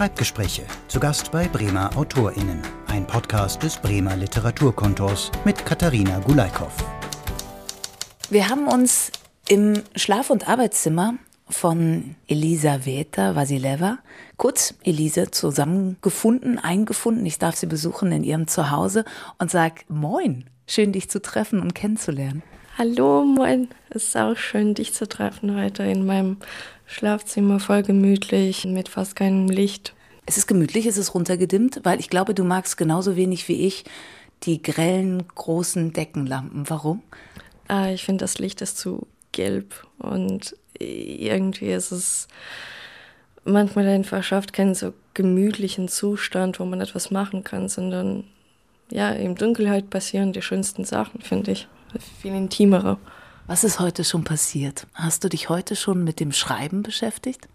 Schreibgespräche. Zu Gast bei Bremer AutorInnen. Ein Podcast des Bremer Literaturkontors mit Katharina Gulaikow. Wir haben uns im Schlaf- und Arbeitszimmer von Elisaveta Vasileva, kurz Elise, zusammengefunden, eingefunden. Ich darf sie besuchen in ihrem Zuhause und sag Moin, schön dich zu treffen und kennenzulernen. Hallo, moin. Es ist auch schön, dich zu treffen heute in meinem Schlafzimmer, voll gemütlich, mit fast keinem Licht. Es ist gemütlich, es ist runtergedimmt, weil ich glaube, du magst genauso wenig wie ich die grellen, großen Deckenlampen. Warum? Ah, ich finde, das Licht ist zu gelb und irgendwie ist es manchmal einfach schafft keinen so gemütlichen Zustand, wo man etwas machen kann, sondern ja, in Dunkelheit passieren die schönsten Sachen, finde ich. Viel intimere. Was ist heute schon passiert? Hast du dich heute schon mit dem Schreiben beschäftigt?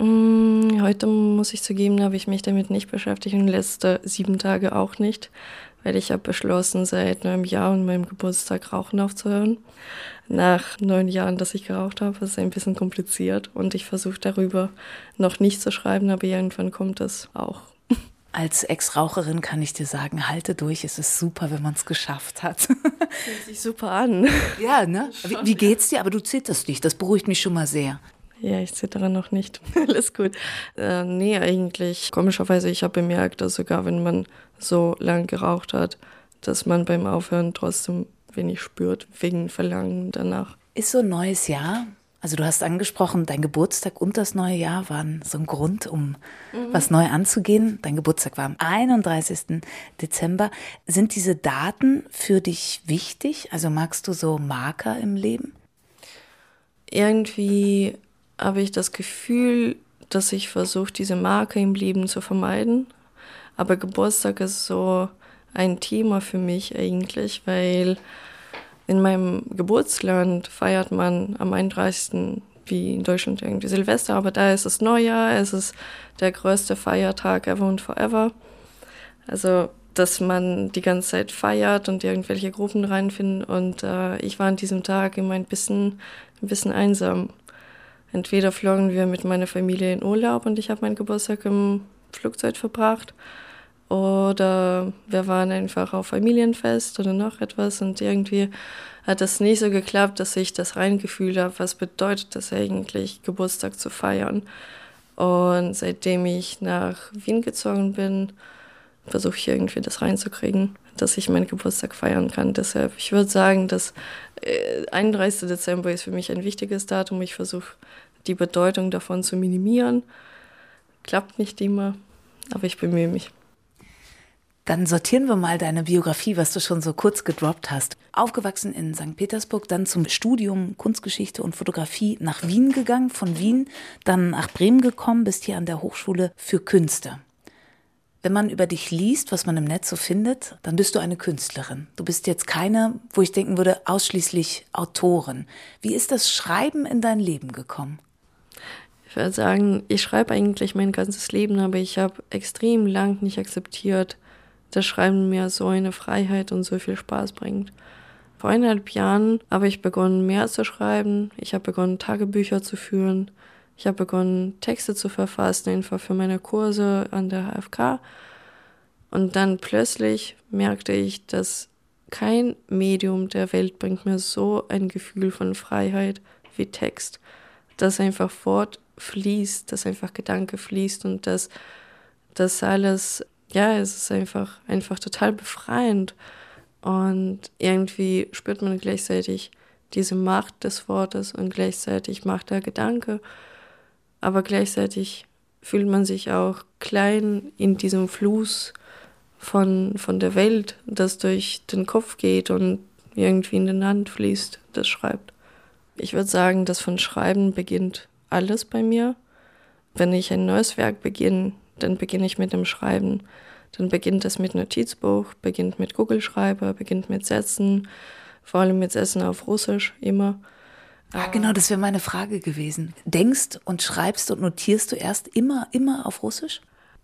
Mm, heute muss ich zugeben, habe ich mich damit nicht beschäftigt und letzte sieben Tage auch nicht, weil ich habe beschlossen, seit einem Jahr und meinem Geburtstag Rauchen aufzuhören. Nach neun Jahren, dass ich geraucht habe, ist es ein bisschen kompliziert und ich versuche darüber noch nicht zu schreiben, aber irgendwann kommt es auch. Als Ex-Raucherin kann ich dir sagen, halte durch, es ist super, wenn man es geschafft hat. Fühlt sich super an. Ja, ne? Wie, wie geht's dir? Aber du zitterst nicht, das beruhigt mich schon mal sehr. Ja, ich zittere noch nicht. Alles gut. Äh, nee, eigentlich, komischerweise, ich habe bemerkt, dass sogar wenn man so lang geraucht hat, dass man beim Aufhören trotzdem wenig spürt, wegen Verlangen danach. Ist so ein neues Jahr also du hast angesprochen, dein Geburtstag und das neue Jahr waren so ein Grund, um mhm. was neu anzugehen. Dein Geburtstag war am 31. Dezember. Sind diese Daten für dich wichtig? Also magst du so Marker im Leben? Irgendwie habe ich das Gefühl, dass ich versuche, diese Marke im Leben zu vermeiden. Aber Geburtstag ist so ein Thema für mich eigentlich, weil in meinem Geburtsland feiert man am 31. wie in Deutschland irgendwie Silvester, aber da ist es Neujahr, es ist der größte Feiertag ever und forever. Also, dass man die ganze Zeit feiert und irgendwelche Gruppen reinfinden. Und äh, ich war an diesem Tag immer ein bisschen, ein bisschen einsam. Entweder flogen wir mit meiner Familie in Urlaub und ich habe meinen Geburtstag im Flugzeug verbracht oder wir waren einfach auf Familienfest oder noch etwas und irgendwie hat das nicht so geklappt, dass ich das reingefühlt habe, was bedeutet das eigentlich, Geburtstag zu feiern. Und seitdem ich nach Wien gezogen bin, versuche ich irgendwie das reinzukriegen, dass ich meinen Geburtstag feiern kann. Deshalb, ich würde sagen, dass 31. Äh, Dezember ist für mich ein wichtiges Datum. Ich versuche die Bedeutung davon zu minimieren. Klappt nicht immer, aber ich bemühe mich. Dann sortieren wir mal deine Biografie, was du schon so kurz gedroppt hast. Aufgewachsen in St. Petersburg, dann zum Studium Kunstgeschichte und Fotografie nach Wien gegangen, von Wien dann nach Bremen gekommen, bist hier an der Hochschule für Künste. Wenn man über dich liest, was man im Netz so findet, dann bist du eine Künstlerin. Du bist jetzt keine, wo ich denken würde, ausschließlich Autorin. Wie ist das Schreiben in dein Leben gekommen? Ich würde sagen, ich schreibe eigentlich mein ganzes Leben, aber ich habe extrem lang nicht akzeptiert, das Schreiben mir so eine Freiheit und so viel Spaß bringt. Vor eineinhalb Jahren habe ich begonnen, mehr zu schreiben. Ich habe begonnen, Tagebücher zu führen. Ich habe begonnen, Texte zu verfassen, einfach für meine Kurse an der HFK. Und dann plötzlich merkte ich, dass kein Medium der Welt bringt mir so ein Gefühl von Freiheit wie Text. Dass einfach Wort fließt, dass einfach Gedanke fließt und dass das alles ja, es ist einfach, einfach total befreiend. Und irgendwie spürt man gleichzeitig diese Macht des Wortes und gleichzeitig Macht der Gedanke. Aber gleichzeitig fühlt man sich auch klein in diesem Fluss von, von der Welt, das durch den Kopf geht und irgendwie in den Hand fließt, das schreibt. Ich würde sagen, dass von Schreiben beginnt alles bei mir. Wenn ich ein neues Werk beginne, dann beginne ich mit dem Schreiben. Dann beginnt es mit Notizbuch, beginnt mit Kugelschreiber, beginnt mit Sätzen, vor allem mit Sätzen auf Russisch immer. Ah, genau, das wäre meine Frage gewesen. Denkst und schreibst und notierst du erst immer, immer auf Russisch?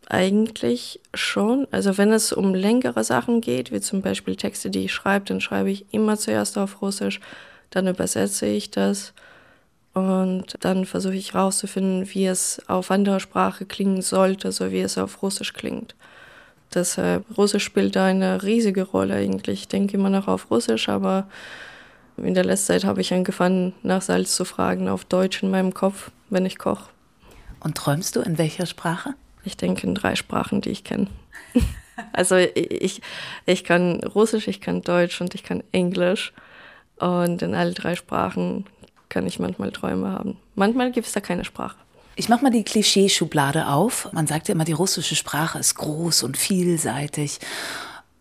Eigentlich schon. Also wenn es um längere Sachen geht, wie zum Beispiel Texte, die ich schreibe, dann schreibe ich immer zuerst auf Russisch, dann übersetze ich das Und dann versuche ich herauszufinden, wie es auf anderer Sprache klingen sollte, so wie es auf Russisch klingt. Deshalb, Russisch spielt da eine riesige Rolle eigentlich. Ich denke immer noch auf Russisch, aber in der letzten Zeit habe ich angefangen, nach Salz zu fragen auf Deutsch in meinem Kopf, wenn ich koche. Und träumst du in welcher Sprache? Ich denke in drei Sprachen, die ich kenne. also ich, ich kann Russisch, ich kann Deutsch und ich kann Englisch. Und in alle drei Sprachen kann ich manchmal Träume haben. Manchmal gibt es da keine Sprache. Ich mache mal die Klischeeschublade auf. Man sagt ja immer, die russische Sprache ist groß und vielseitig.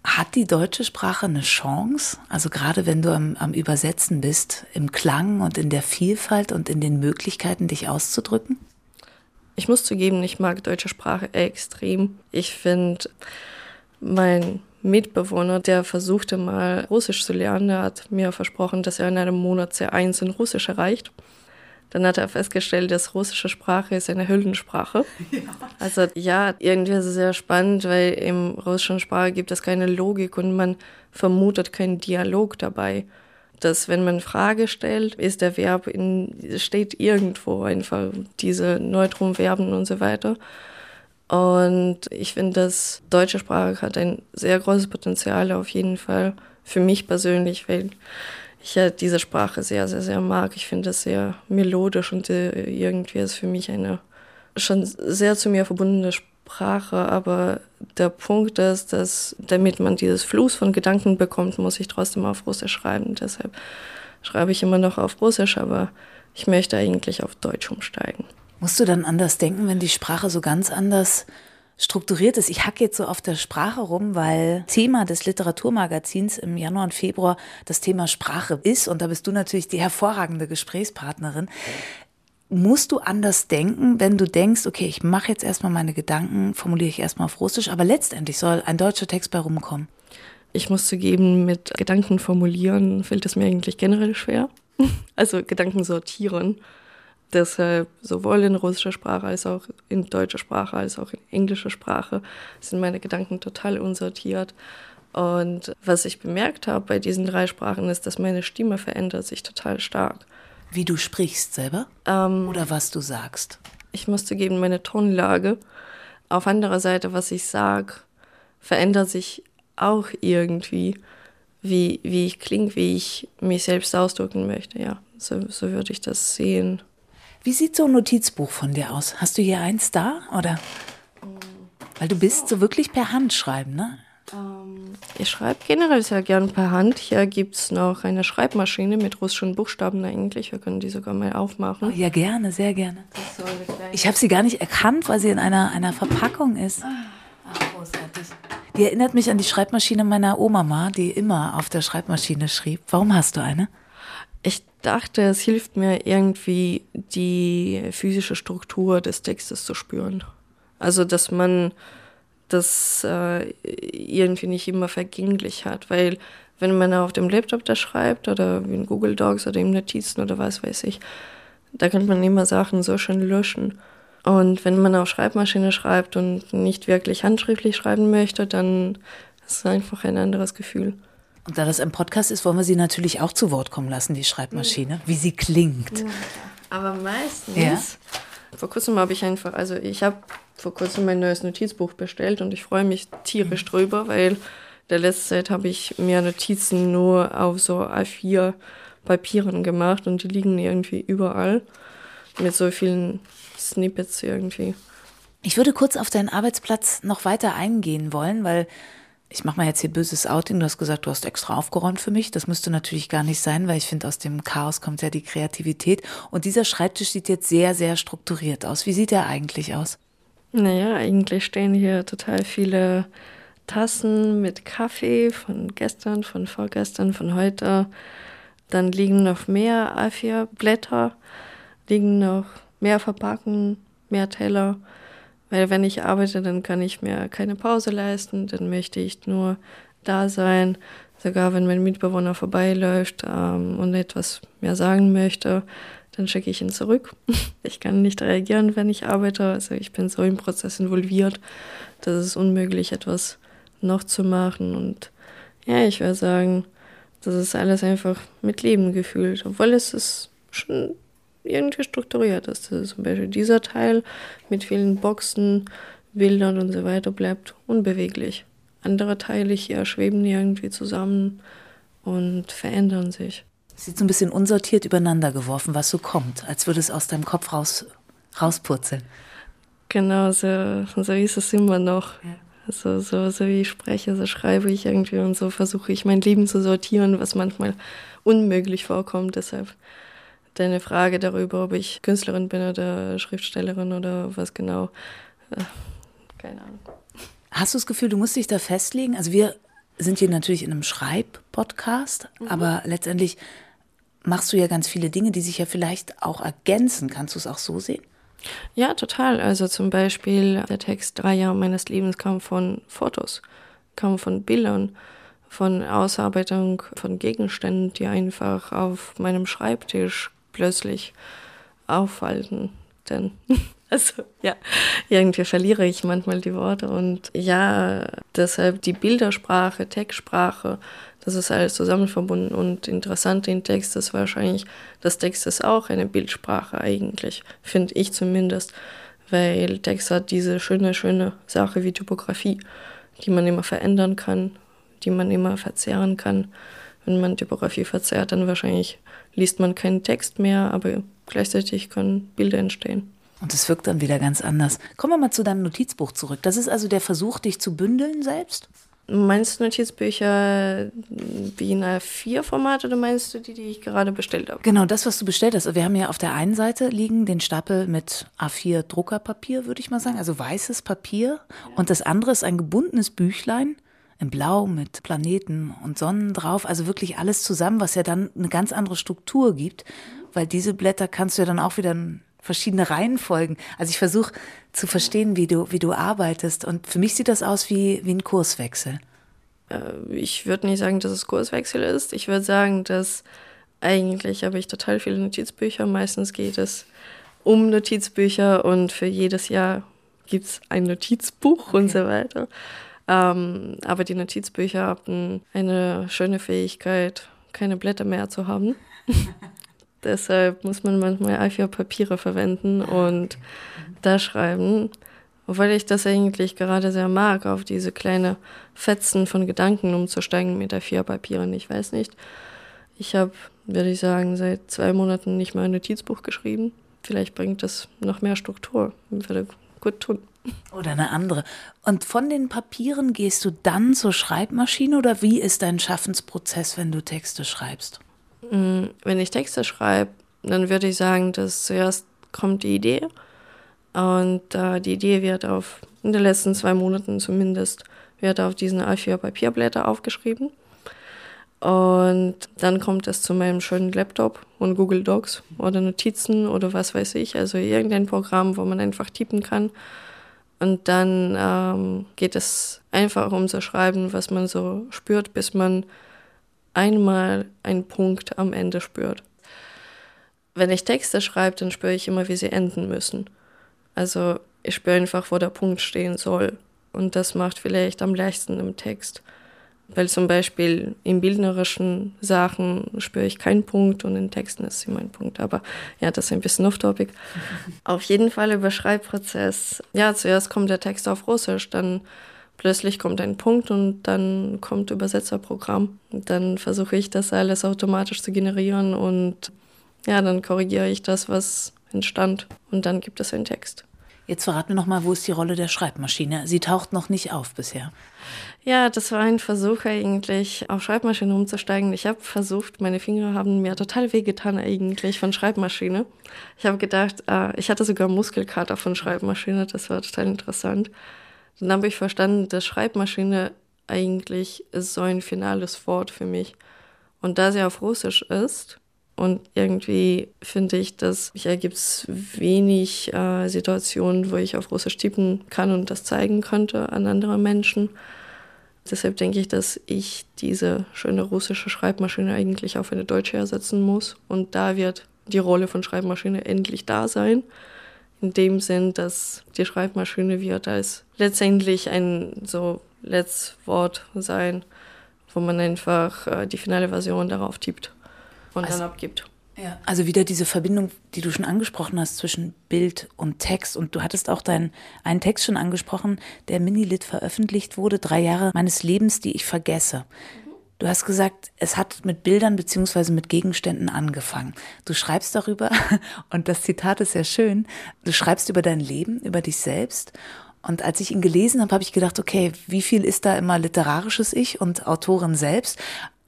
Hat die deutsche Sprache eine Chance? Also gerade wenn du am, am Übersetzen bist, im Klang und in der Vielfalt und in den Möglichkeiten, dich auszudrücken? Ich muss zugeben, ich mag deutsche Sprache extrem. Ich finde, mein Mitbewohner, der versuchte mal Russisch zu lernen, der hat mir versprochen, dass er in einem Monat C1 in Russisch erreicht. Dann hat er festgestellt, dass russische Sprache ist eine Hüllensprache. Ja. Also ja, irgendwie ist es sehr spannend, weil im russischen Sprache gibt es keine Logik und man vermutet keinen Dialog dabei. Dass wenn man Frage stellt, ist der Verb in, steht irgendwo einfach diese Neutronverben und so weiter. Und ich finde, dass deutsche Sprache hat ein sehr großes Potenzial auf jeden Fall für mich persönlich, weil ich ja diese Sprache sehr, sehr, sehr mag. Ich finde es sehr melodisch und äh, irgendwie ist für mich eine schon sehr zu mir verbundene Sprache. Aber der Punkt ist, dass damit man dieses Fluss von Gedanken bekommt, muss ich trotzdem auf Russisch schreiben. Deshalb schreibe ich immer noch auf Russisch, aber ich möchte eigentlich auf Deutsch umsteigen. Musst du dann anders denken, wenn die Sprache so ganz anders strukturiert ist? Ich hacke jetzt so auf der Sprache rum, weil Thema des Literaturmagazins im Januar und Februar das Thema Sprache ist. Und da bist du natürlich die hervorragende Gesprächspartnerin. Musst du anders denken, wenn du denkst, okay, ich mache jetzt erstmal meine Gedanken, formuliere ich erstmal auf Russisch, aber letztendlich soll ein deutscher Text bei rumkommen? Ich muss zugeben, mit Gedanken formulieren fällt es mir eigentlich generell schwer. Also Gedanken sortieren. Deshalb sowohl in russischer Sprache als auch in deutscher Sprache als auch in englischer Sprache sind meine Gedanken total unsortiert. Und was ich bemerkt habe bei diesen drei Sprachen ist, dass meine Stimme verändert sich total stark. Wie du sprichst selber? Ähm, Oder was du sagst? Ich muss zugeben, meine Tonlage. Auf anderer Seite, was ich sage, verändert sich auch irgendwie, wie, wie ich klinge, wie ich mich selbst ausdrücken möchte. Ja, so, so würde ich das sehen. Wie sieht so ein Notizbuch von dir aus? Hast du hier eins da oder? Weil du bist so wirklich per Hand schreiben, ne? Ähm, ich schreibe generell sehr gern per Hand. Hier gibt es noch eine Schreibmaschine mit russischen Buchstaben eigentlich. Wir können die sogar mal aufmachen. Oh, ja, gerne, sehr gerne. Ich habe sie gar nicht erkannt, weil sie in einer, einer Verpackung ist. Ach, großartig. Die erinnert mich an die Schreibmaschine meiner Oma, die immer auf der Schreibmaschine schrieb. Warum hast du eine? Ich dachte, es hilft mir irgendwie, die physische Struktur des Textes zu spüren. Also, dass man das äh, irgendwie nicht immer vergänglich hat, weil wenn man auf dem Laptop da schreibt oder in Google Docs oder in Notizen oder was weiß ich, da kann man immer Sachen so schön löschen. Und wenn man auf Schreibmaschine schreibt und nicht wirklich handschriftlich schreiben möchte, dann ist es einfach ein anderes Gefühl. Und da das ein Podcast ist, wollen wir sie natürlich auch zu Wort kommen lassen, die Schreibmaschine, wie sie klingt. Aber meistens. Ja? Vor kurzem habe ich einfach, also ich habe vor kurzem mein neues Notizbuch bestellt und ich freue mich tierisch mhm. drüber, weil der letzte Zeit habe ich mir Notizen nur auf so A4 Papieren gemacht und die liegen irgendwie überall mit so vielen Snippets irgendwie. Ich würde kurz auf deinen Arbeitsplatz noch weiter eingehen wollen, weil ich mache mal jetzt hier böses Outing. Du hast gesagt, du hast extra aufgeräumt für mich. Das müsste natürlich gar nicht sein, weil ich finde, aus dem Chaos kommt ja die Kreativität. Und dieser Schreibtisch sieht jetzt sehr, sehr strukturiert aus. Wie sieht er eigentlich aus? Naja, eigentlich stehen hier total viele Tassen mit Kaffee von gestern, von vorgestern, von heute. Dann liegen noch mehr A4-Blätter, liegen noch mehr Verpacken, mehr Teller. Weil wenn ich arbeite, dann kann ich mir keine Pause leisten, dann möchte ich nur da sein. Sogar wenn mein Mitbewohner vorbeiläuft ähm, und etwas mehr sagen möchte, dann schicke ich ihn zurück. Ich kann nicht reagieren, wenn ich arbeite. Also ich bin so im Prozess involviert, dass es unmöglich etwas noch zu machen. Und ja, ich würde sagen, das ist alles einfach mit Leben gefühlt. Obwohl es ist schon irgendwie strukturiert ist. Also zum Beispiel dieser Teil mit vielen Boxen, Bildern und so weiter bleibt unbeweglich. Andere Teile hier schweben irgendwie zusammen und verändern sich. Sieht so ein bisschen unsortiert übereinander geworfen, was so kommt, als würde es aus deinem Kopf raus, rauspurzeln. Genau, so, so ist es immer noch. Ja. So, so, so wie ich spreche, so schreibe ich irgendwie und so versuche ich mein Leben zu sortieren, was manchmal unmöglich vorkommt. Deshalb deine Frage darüber, ob ich Künstlerin bin oder Schriftstellerin oder was genau. Äh, keine Ahnung. Hast du das Gefühl, du musst dich da festlegen? Also wir sind hier natürlich in einem Schreib-Podcast, mhm. aber letztendlich machst du ja ganz viele Dinge, die sich ja vielleicht auch ergänzen. Kannst du es auch so sehen? Ja, total. Also zum Beispiel der Text Drei Jahre meines Lebens kam von Fotos, kam von Bildern, von Ausarbeitung von Gegenständen, die einfach auf meinem Schreibtisch plötzlich auffallen. Denn Also ja, irgendwie verliere ich manchmal die Worte und ja, deshalb die Bildersprache, Textsprache, das ist alles zusammen verbunden und interessant in Text ist wahrscheinlich, das Text ist auch eine Bildsprache eigentlich, finde ich zumindest, weil Text hat diese schöne, schöne Sache wie Typografie, die man immer verändern kann, die man immer verzehren kann. Wenn man Typografie verzerrt, dann wahrscheinlich liest man keinen Text mehr, aber gleichzeitig können Bilder entstehen. Und es wirkt dann wieder ganz anders. Kommen wir mal zu deinem Notizbuch zurück. Das ist also der Versuch, dich zu bündeln selbst? Meinst du Notizbücher wie in A4-Format oder meinst du die, die ich gerade bestellt habe? Genau, das, was du bestellt hast. Wir haben ja auf der einen Seite liegen den Stapel mit A4-Druckerpapier, würde ich mal sagen, also weißes Papier. Und das andere ist ein gebundenes Büchlein in Blau mit Planeten und Sonnen drauf. Also wirklich alles zusammen, was ja dann eine ganz andere Struktur gibt. Weil diese Blätter kannst du ja dann auch wieder verschiedene Reihenfolgen. Also ich versuche zu verstehen, wie du, wie du arbeitest. Und für mich sieht das aus wie, wie ein Kurswechsel. Äh, ich würde nicht sagen, dass es Kurswechsel ist. Ich würde sagen, dass eigentlich habe ich total viele Notizbücher. Meistens geht es um Notizbücher und für jedes Jahr gibt es ein Notizbuch okay. und so weiter. Ähm, aber die Notizbücher haben eine schöne Fähigkeit, keine Blätter mehr zu haben. Deshalb muss man manchmal A4-Papiere verwenden und da schreiben. Obwohl ich das eigentlich gerade sehr mag, auf diese kleine Fetzen von Gedanken umzusteigen mit A4-Papieren. Ich weiß nicht. Ich habe, würde ich sagen, seit zwei Monaten nicht mehr ein Notizbuch geschrieben. Vielleicht bringt das noch mehr Struktur. Würde gut tun. Oder eine andere. Und von den Papieren gehst du dann zur Schreibmaschine oder wie ist dein Schaffensprozess, wenn du Texte schreibst? Mm, wenn ich Texte schreibe, dann würde ich sagen, dass zuerst kommt die Idee und äh, die Idee wird auf, in den letzten zwei Monaten zumindest, wird auf diesen A4 Papierblätter aufgeschrieben. Und dann kommt es zu meinem schönen Laptop und Google Docs oder Notizen oder was weiß ich, also irgendein Programm, wo man einfach tippen kann. Und dann ähm, geht es einfach um zu schreiben, was man so spürt, bis man einmal einen Punkt am Ende spürt. Wenn ich Texte schreibe, dann spüre ich immer, wie sie enden müssen. Also ich spüre einfach, wo der Punkt stehen soll. Und das macht vielleicht am leichtesten im Text. Weil zum Beispiel in bildnerischen Sachen spüre ich keinen Punkt und in Texten ist immer ein Punkt. Aber ja, das ist ein bisschen off-topic. Auf jeden Fall über Schreibprozess. Ja, zuerst kommt der Text auf Russisch, dann plötzlich kommt ein Punkt und dann kommt Übersetzerprogramm. Dann versuche ich das alles automatisch zu generieren und ja, dann korrigiere ich das, was entstand und dann gibt es einen Text. Jetzt verrat mir noch mal, wo ist die Rolle der Schreibmaschine? Sie taucht noch nicht auf bisher. Ja, das war ein Versuch eigentlich, auf Schreibmaschine umzusteigen. Ich habe versucht, meine Finger haben mir total wehgetan eigentlich von Schreibmaschine. Ich habe gedacht, äh, ich hatte sogar Muskelkater von Schreibmaschine, das war total interessant. Dann habe ich verstanden, dass Schreibmaschine eigentlich ist so ein finales Wort für mich. Und da sie auf Russisch ist, und irgendwie finde ich, dass hier gibt es wenig äh, Situationen, wo ich auf Russisch tippen kann und das zeigen könnte an andere Menschen. Deshalb denke ich, dass ich diese schöne russische Schreibmaschine eigentlich auf eine deutsche ersetzen muss. Und da wird die Rolle von Schreibmaschine endlich da sein in dem Sinn, dass die Schreibmaschine wird als letztendlich ein so Letztwort sein, wo man einfach äh, die finale Version darauf tippt und also, dann abgibt. Ja, also wieder diese Verbindung, die du schon angesprochen hast zwischen Bild und Text. Und du hattest auch deinen einen Text schon angesprochen, der Minilit veröffentlicht wurde, drei Jahre meines Lebens, die ich vergesse. Du hast gesagt, es hat mit Bildern beziehungsweise mit Gegenständen angefangen. Du schreibst darüber, und das Zitat ist sehr schön, du schreibst über dein Leben, über dich selbst. Und als ich ihn gelesen habe, habe ich gedacht, okay, wie viel ist da immer literarisches Ich und Autorin selbst?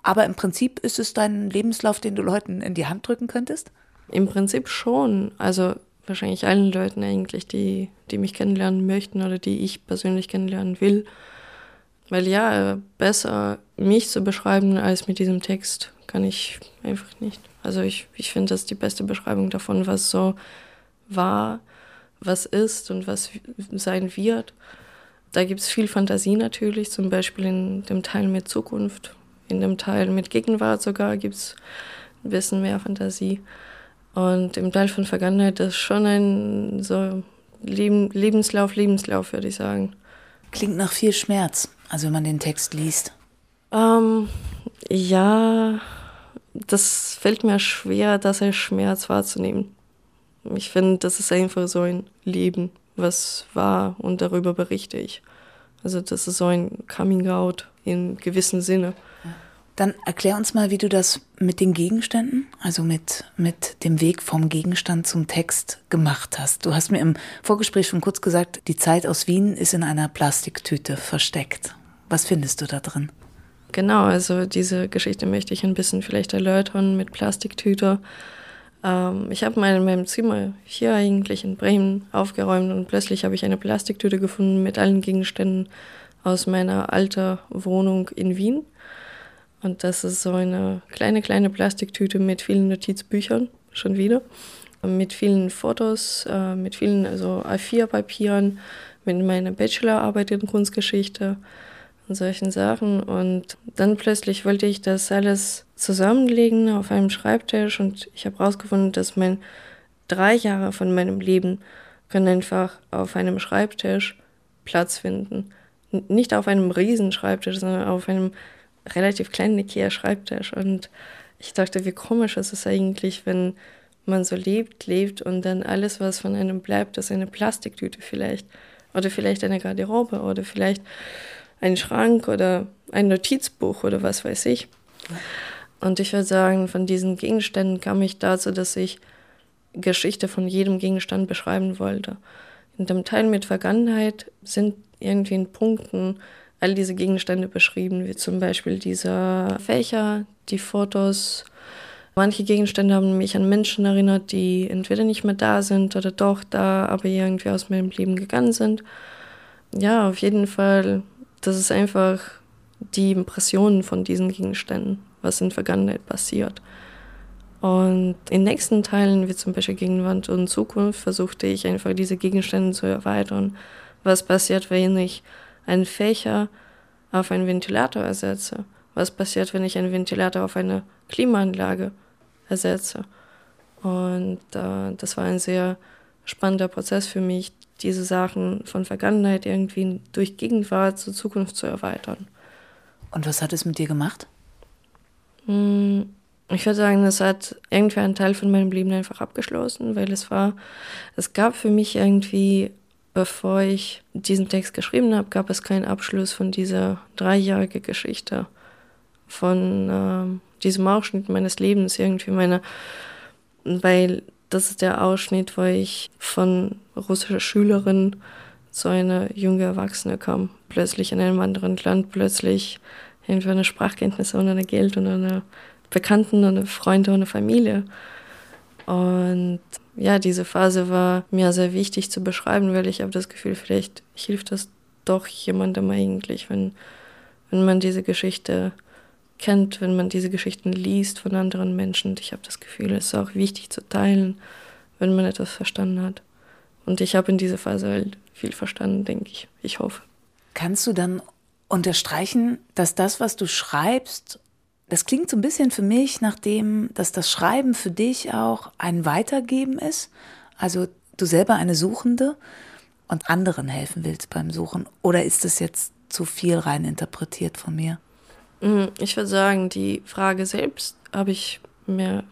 Aber im Prinzip ist es dein Lebenslauf, den du Leuten in die Hand drücken könntest? Im Prinzip schon. Also wahrscheinlich allen Leuten eigentlich, die, die mich kennenlernen möchten oder die ich persönlich kennenlernen will. Weil ja, besser mich zu beschreiben als mit diesem Text kann ich einfach nicht. Also ich, ich finde das die beste Beschreibung davon, was so war, was ist und was sein wird. Da gibt es viel Fantasie natürlich, zum Beispiel in dem Teil mit Zukunft, in dem Teil mit Gegenwart sogar gibt es ein bisschen mehr Fantasie. Und im Teil von Vergangenheit ist schon ein so Leben, Lebenslauf, Lebenslauf, würde ich sagen. Klingt nach viel Schmerz, also wenn man den Text liest. Ähm, ja, das fällt mir schwer, das als Schmerz wahrzunehmen. Ich finde, das ist einfach so ein Leben, was war und darüber berichte ich. Also das ist so ein Coming Out in gewissem Sinne. Dann erklär uns mal, wie du das mit den Gegenständen, also mit, mit dem Weg vom Gegenstand zum Text gemacht hast. Du hast mir im Vorgespräch schon kurz gesagt, die Zeit aus Wien ist in einer Plastiktüte versteckt. Was findest du da drin? Genau, also diese Geschichte möchte ich ein bisschen vielleicht erläutern mit Plastiktüte. Ähm, ich habe mal in meinem Zimmer hier eigentlich in Bremen aufgeräumt und plötzlich habe ich eine Plastiktüte gefunden mit allen Gegenständen aus meiner alten Wohnung in Wien. Und das ist so eine kleine, kleine Plastiktüte mit vielen Notizbüchern, schon wieder. Mit vielen Fotos, äh, mit vielen also A4-Papieren, mit meiner Bachelorarbeit in Kunstgeschichte und solchen Sachen. Und dann plötzlich wollte ich das alles zusammenlegen auf einem Schreibtisch und ich habe herausgefunden, dass mein drei Jahre von meinem Leben können einfach auf einem Schreibtisch Platz finden. Nicht auf einem Riesenschreibtisch, sondern auf einem relativ kleinen Ikea-Schreibtisch. Und ich dachte, wie komisch ist es eigentlich, wenn man so lebt, lebt und dann alles, was von einem bleibt, ist eine Plastiktüte vielleicht. Oder vielleicht eine Garderobe oder vielleicht ein Schrank oder ein Notizbuch oder was weiß ich. Und ich würde sagen, von diesen Gegenständen kam ich dazu, dass ich Geschichte von jedem Gegenstand beschreiben wollte. In dem Teil mit Vergangenheit sind irgendwie in Punkten all diese Gegenstände beschrieben, wie zum Beispiel dieser Fächer, die Fotos. Manche Gegenstände haben mich an Menschen erinnert, die entweder nicht mehr da sind oder doch da, aber irgendwie aus meinem Leben gegangen sind. Ja, auf jeden Fall, das ist einfach die Impressionen von diesen Gegenständen, was in der Vergangenheit passiert. Und in nächsten Teilen, wie zum Beispiel Gegenwart und Zukunft, versuchte ich einfach diese Gegenstände zu erweitern. Was passiert, wenn ich einen Fächer auf einen Ventilator ersetze? Was passiert, wenn ich einen Ventilator auf eine Klimaanlage ersetze? Und äh, das war ein sehr spannender Prozess für mich, diese Sachen von Vergangenheit irgendwie durch Gegenwart zur Zukunft zu erweitern. Und was hat es mit dir gemacht? Hm, ich würde sagen, es hat irgendwie einen Teil von meinem Leben einfach abgeschlossen, weil es war, es gab für mich irgendwie bevor ich diesen Text geschrieben habe, gab es keinen Abschluss von dieser dreijährigen Geschichte, von äh, diesem Ausschnitt meines Lebens, irgendwie meine, weil das ist der Ausschnitt, wo ich von russischer Schülerin zu einer jungen Erwachsene kam, plötzlich in einem anderen Land, plötzlich irgendwie eine Sprachkenntnisse und eine Geld und eine Bekannten und eine Freunde und eine Familie. Und ja, diese Phase war mir sehr wichtig zu beschreiben, weil ich habe das Gefühl, vielleicht hilft das doch jemandem eigentlich, wenn, wenn man diese Geschichte kennt, wenn man diese Geschichten liest von anderen Menschen. Und ich habe das Gefühl, es ist auch wichtig zu teilen, wenn man etwas verstanden hat. Und ich habe in dieser Phase halt viel verstanden, denke ich. Ich hoffe. Kannst du dann unterstreichen, dass das, was du schreibst das klingt so ein bisschen für mich nach dem, dass das Schreiben für dich auch ein Weitergeben ist. Also du selber eine Suchende und anderen helfen willst beim Suchen. Oder ist das jetzt zu viel rein interpretiert von mir? Mm, ich würde sagen, die Frage selbst habe ich mir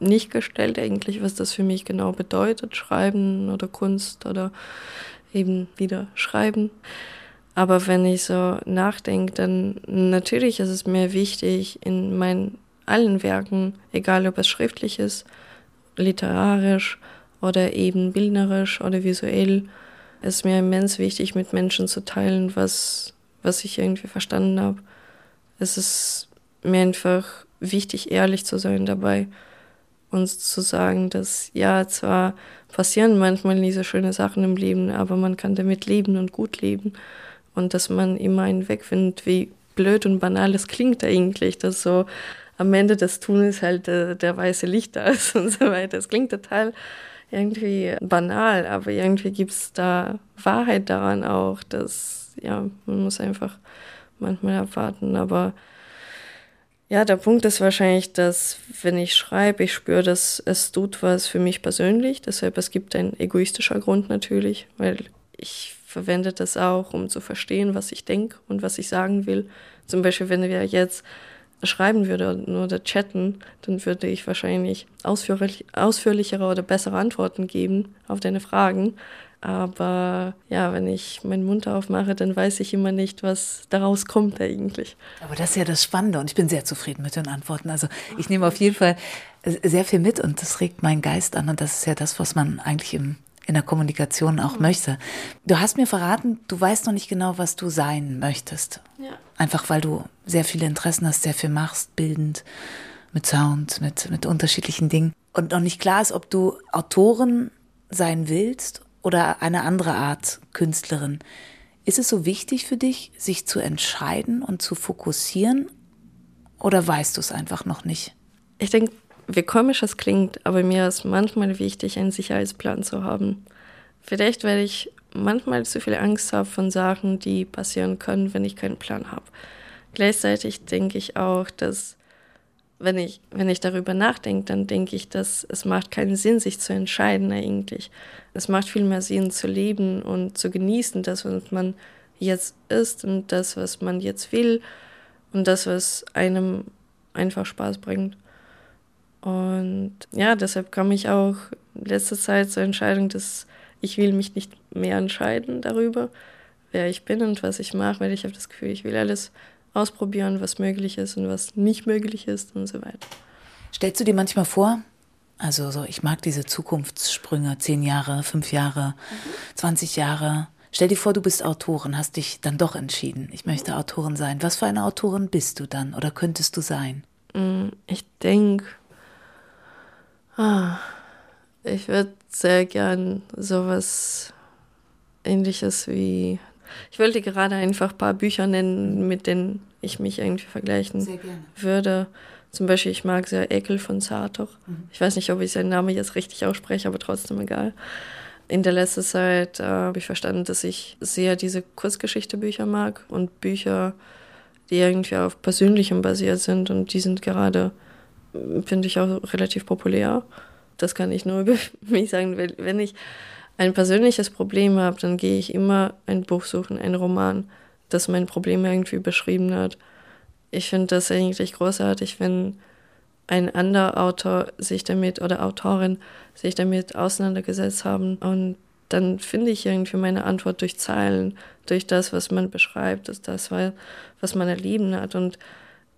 nicht gestellt eigentlich, was das für mich genau bedeutet, Schreiben oder Kunst oder eben wieder Schreiben. Aber wenn ich so nachdenke, dann natürlich ist es mir wichtig, in meinen allen Werken, egal ob es schriftlich ist, literarisch oder eben bildnerisch oder visuell, ist mir immens wichtig, mit Menschen zu teilen, was, was ich irgendwie verstanden habe. Es ist mir einfach wichtig, ehrlich zu sein dabei uns zu sagen, dass ja, zwar passieren manchmal nie so schöne Sachen im Leben, aber man kann damit leben und gut leben und dass man immer einen Weg findet, wie blöd und banal es klingt eigentlich, dass so am Ende des Tunnels halt der, der weiße Licht da ist und so weiter. Das klingt total irgendwie banal, aber irgendwie gibt es da Wahrheit daran auch, dass ja, man muss einfach manchmal abwarten, aber ja, der Punkt ist wahrscheinlich, dass wenn ich schreibe, ich spüre, dass es tut was für mich persönlich. Deshalb es gibt einen egoistischer Grund natürlich, weil ich verwende das auch, um zu verstehen, was ich denke und was ich sagen will. Zum Beispiel, wenn wir jetzt schreiben würde oder chatten, dann würde ich wahrscheinlich ausführlich, ausführlichere oder bessere Antworten geben auf deine Fragen, aber ja, wenn ich meinen Mund aufmache, dann weiß ich immer nicht, was daraus kommt eigentlich. Aber das ist ja das Spannende und ich bin sehr zufrieden mit den Antworten. Also ich nehme auf jeden Fall sehr viel mit und das regt meinen Geist an und das ist ja das, was man eigentlich im, in der Kommunikation auch mhm. möchte. Du hast mir verraten, du weißt noch nicht genau, was du sein möchtest. Ja. Einfach weil du sehr viele Interessen hast, sehr viel machst, bildend, mit Sound, mit, mit unterschiedlichen Dingen. Und noch nicht klar ist, ob du Autorin sein willst oder eine andere Art Künstlerin. Ist es so wichtig für dich, sich zu entscheiden und zu fokussieren? Oder weißt du es einfach noch nicht? Ich denke, wie komisch es klingt, aber mir ist manchmal wichtig, einen Sicherheitsplan zu haben. Vielleicht, weil ich manchmal zu viel Angst habe von Sachen, die passieren können, wenn ich keinen Plan habe. Gleichzeitig denke ich auch, dass wenn ich, wenn ich darüber nachdenke, dann denke ich, dass es macht keinen Sinn, sich zu entscheiden eigentlich. Es macht viel mehr Sinn zu leben und zu genießen, das, was man jetzt ist und das, was man jetzt will und das, was einem einfach Spaß bringt. Und ja, deshalb kam ich auch letzte Zeit zur Entscheidung, dass ich will mich nicht mehr entscheiden darüber, wer ich bin und was ich mache, weil ich habe das Gefühl, ich will alles ausprobieren, was möglich ist und was nicht möglich ist und so weiter. Stellst du dir manchmal vor, also so, ich mag diese Zukunftssprünge, zehn Jahre, fünf Jahre, mhm. 20 Jahre. Stell dir vor, du bist Autorin, hast dich dann doch entschieden, ich möchte Autorin sein. Was für eine Autorin bist du dann oder könntest du sein? Mm, ich denke, ah, ich würde sehr gern sowas ähnliches wie ich wollte gerade einfach ein paar Bücher nennen, mit denen ich mich irgendwie vergleichen würde. Zum Beispiel, ich mag sehr Ekel von Sartor. Mhm. Ich weiß nicht, ob ich seinen Namen jetzt richtig ausspreche, aber trotzdem egal. In der letzten Zeit äh, habe ich verstanden, dass ich sehr diese Kurzgeschichte-Bücher mag und Bücher, die irgendwie auf Persönlichem basiert sind und die sind gerade, finde ich, auch relativ populär. Das kann ich nur über mich sagen, wenn ich ein persönliches Problem habe, dann gehe ich immer ein Buch suchen, ein Roman, das mein Problem irgendwie beschrieben hat. Ich finde das eigentlich großartig, wenn ein anderer Autor sich damit oder Autorin sich damit auseinandergesetzt haben und dann finde ich irgendwie meine Antwort durch Zeilen, durch das, was man beschreibt, ist das, was man erleben hat. Und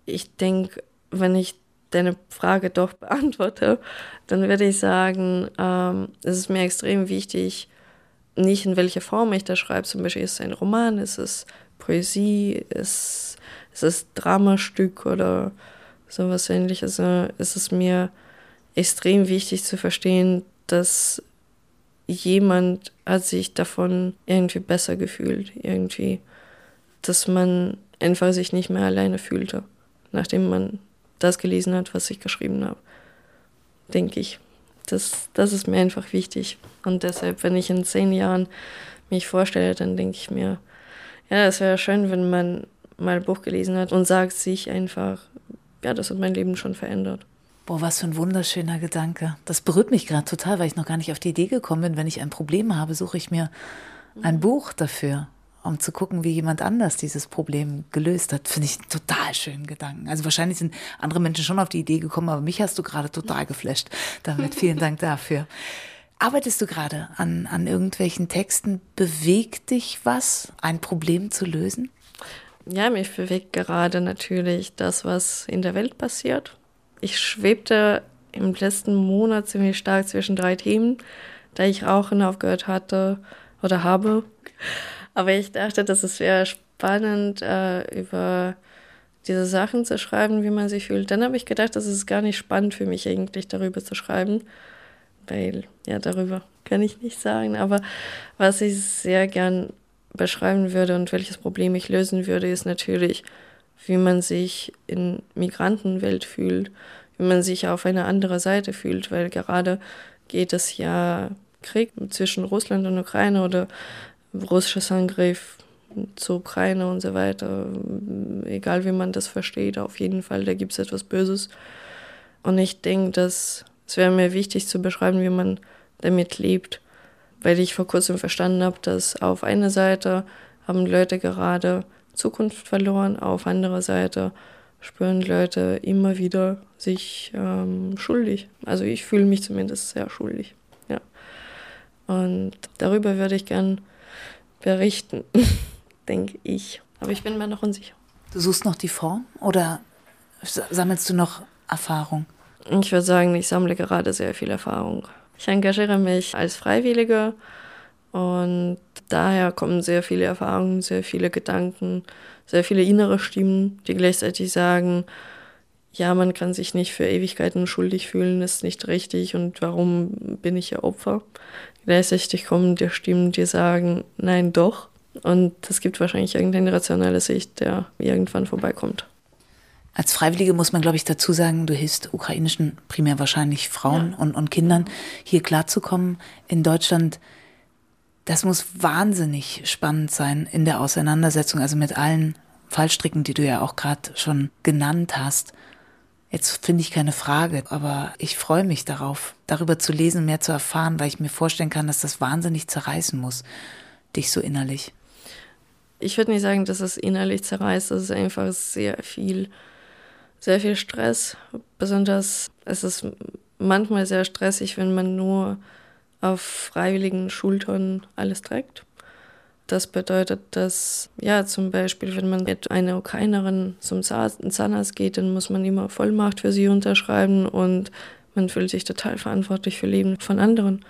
ich denke, wenn ich deine Frage doch beantworte, dann würde ich sagen, ähm, es ist mir extrem wichtig, nicht in welcher Form ich das schreibe. Zum Beispiel ist es ein Roman, ist es Poesie, ist, ist es Dramastück oder sowas ähnliches. Also ist es mir extrem wichtig zu verstehen, dass jemand hat sich davon irgendwie besser gefühlt, irgendwie, dass man einfach sich nicht mehr alleine fühlte, nachdem man das gelesen hat, was ich geschrieben habe. Denke ich. Das, das ist mir einfach wichtig. Und deshalb, wenn ich in zehn Jahren mich vorstelle, dann denke ich mir, ja, es wäre schön, wenn man mal ein Buch gelesen hat und sagt sich einfach, ja, das hat mein Leben schon verändert. Boah, was für ein wunderschöner Gedanke. Das berührt mich gerade total, weil ich noch gar nicht auf die Idee gekommen bin. Wenn ich ein Problem habe, suche ich mir ein mhm. Buch dafür um zu gucken, wie jemand anders dieses Problem gelöst hat, finde ich einen total schönen Gedanken. Also wahrscheinlich sind andere Menschen schon auf die Idee gekommen, aber mich hast du gerade total geflasht. Damit vielen Dank dafür. Arbeitest du gerade an, an irgendwelchen Texten? Bewegt dich was, ein Problem zu lösen? Ja, mich bewegt gerade natürlich das, was in der Welt passiert. Ich schwebte im letzten Monat ziemlich stark zwischen drei Themen, da ich Rauchen aufgehört hatte oder habe. Aber ich dachte, dass es wäre spannend, äh, über diese Sachen zu schreiben, wie man sich fühlt. Dann habe ich gedacht, das ist gar nicht spannend für mich eigentlich, darüber zu schreiben, weil ja, darüber kann ich nicht sagen. Aber was ich sehr gern beschreiben würde und welches Problem ich lösen würde, ist natürlich, wie man sich in Migrantenwelt fühlt, wie man sich auf eine andere Seite fühlt, weil gerade geht es ja Krieg zwischen Russland und Ukraine oder russisches Angriff zur Ukraine und so weiter, egal wie man das versteht, auf jeden Fall, da gibt es etwas Böses. Und ich denke, dass es wäre mir wichtig zu beschreiben, wie man damit lebt, weil ich vor kurzem verstanden habe, dass auf einer Seite haben Leute gerade Zukunft verloren, auf anderer Seite spüren Leute immer wieder sich ähm, schuldig. Also ich fühle mich zumindest sehr schuldig. Ja. Und darüber würde ich gern berichten, denke ich. Aber ich bin mir noch unsicher. Du suchst noch die Form oder sammelst du noch Erfahrung? Ich würde sagen, ich sammle gerade sehr viel Erfahrung. Ich engagiere mich als Freiwillige und daher kommen sehr viele Erfahrungen, sehr viele Gedanken, sehr viele innere Stimmen, die gleichzeitig sagen, ja, man kann sich nicht für Ewigkeiten schuldig fühlen, ist nicht richtig und warum bin ich ja Opfer? Gleichzeitig kommen die Stimmen, die sagen, nein, doch. Und es gibt wahrscheinlich irgendeine rationale Sicht, der irgendwann vorbeikommt. Als Freiwillige muss man, glaube ich, dazu sagen, du hilfst ukrainischen, primär wahrscheinlich Frauen ja. und, und Kindern, hier klarzukommen. In Deutschland, das muss wahnsinnig spannend sein in der Auseinandersetzung, also mit allen Fallstricken, die du ja auch gerade schon genannt hast. Jetzt finde ich keine Frage, aber ich freue mich darauf, darüber zu lesen, mehr zu erfahren, weil ich mir vorstellen kann, dass das wahnsinnig zerreißen muss, dich so innerlich. Ich würde nicht sagen, dass es innerlich zerreißt, es ist einfach sehr viel, sehr viel Stress. Besonders es ist manchmal sehr stressig, wenn man nur auf freiwilligen Schultern alles trägt. Das bedeutet, dass, ja, zum Beispiel, wenn man mit einer Ukrainerin zum Zahnarzt geht, dann muss man immer Vollmacht für sie unterschreiben und man fühlt sich total verantwortlich für Leben von anderen.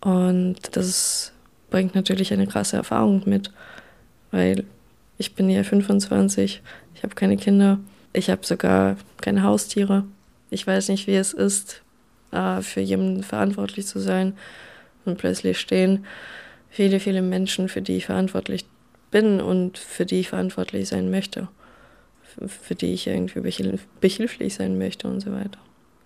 Und das bringt natürlich eine krasse Erfahrung mit, weil ich bin ja 25, ich habe keine Kinder, ich habe sogar keine Haustiere. Ich weiß nicht, wie es ist, äh, für jemanden verantwortlich zu sein und plötzlich stehen viele, viele Menschen, für die ich verantwortlich bin und für die ich verantwortlich sein möchte, für die ich irgendwie behilflich sein möchte und so weiter.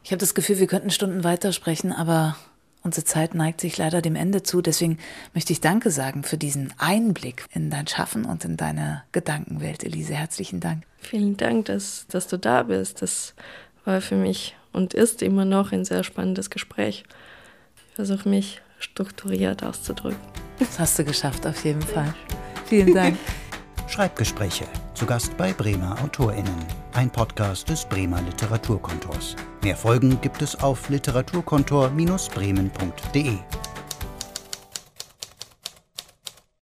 Ich habe das Gefühl, wir könnten Stunden weitersprechen, aber unsere Zeit neigt sich leider dem Ende zu. Deswegen möchte ich Danke sagen für diesen Einblick in dein Schaffen und in deine Gedankenwelt, Elise. Herzlichen Dank. Vielen Dank, dass, dass du da bist. Das war für mich und ist immer noch ein sehr spannendes Gespräch. Ich versuche mich strukturiert auszudrücken. Das hast du geschafft, auf jeden Fall. Vielen Dank. Schreibgespräche. Zu Gast bei Bremer AutorInnen. Ein Podcast des Bremer Literaturkontors. Mehr Folgen gibt es auf literaturkontor-bremen.de.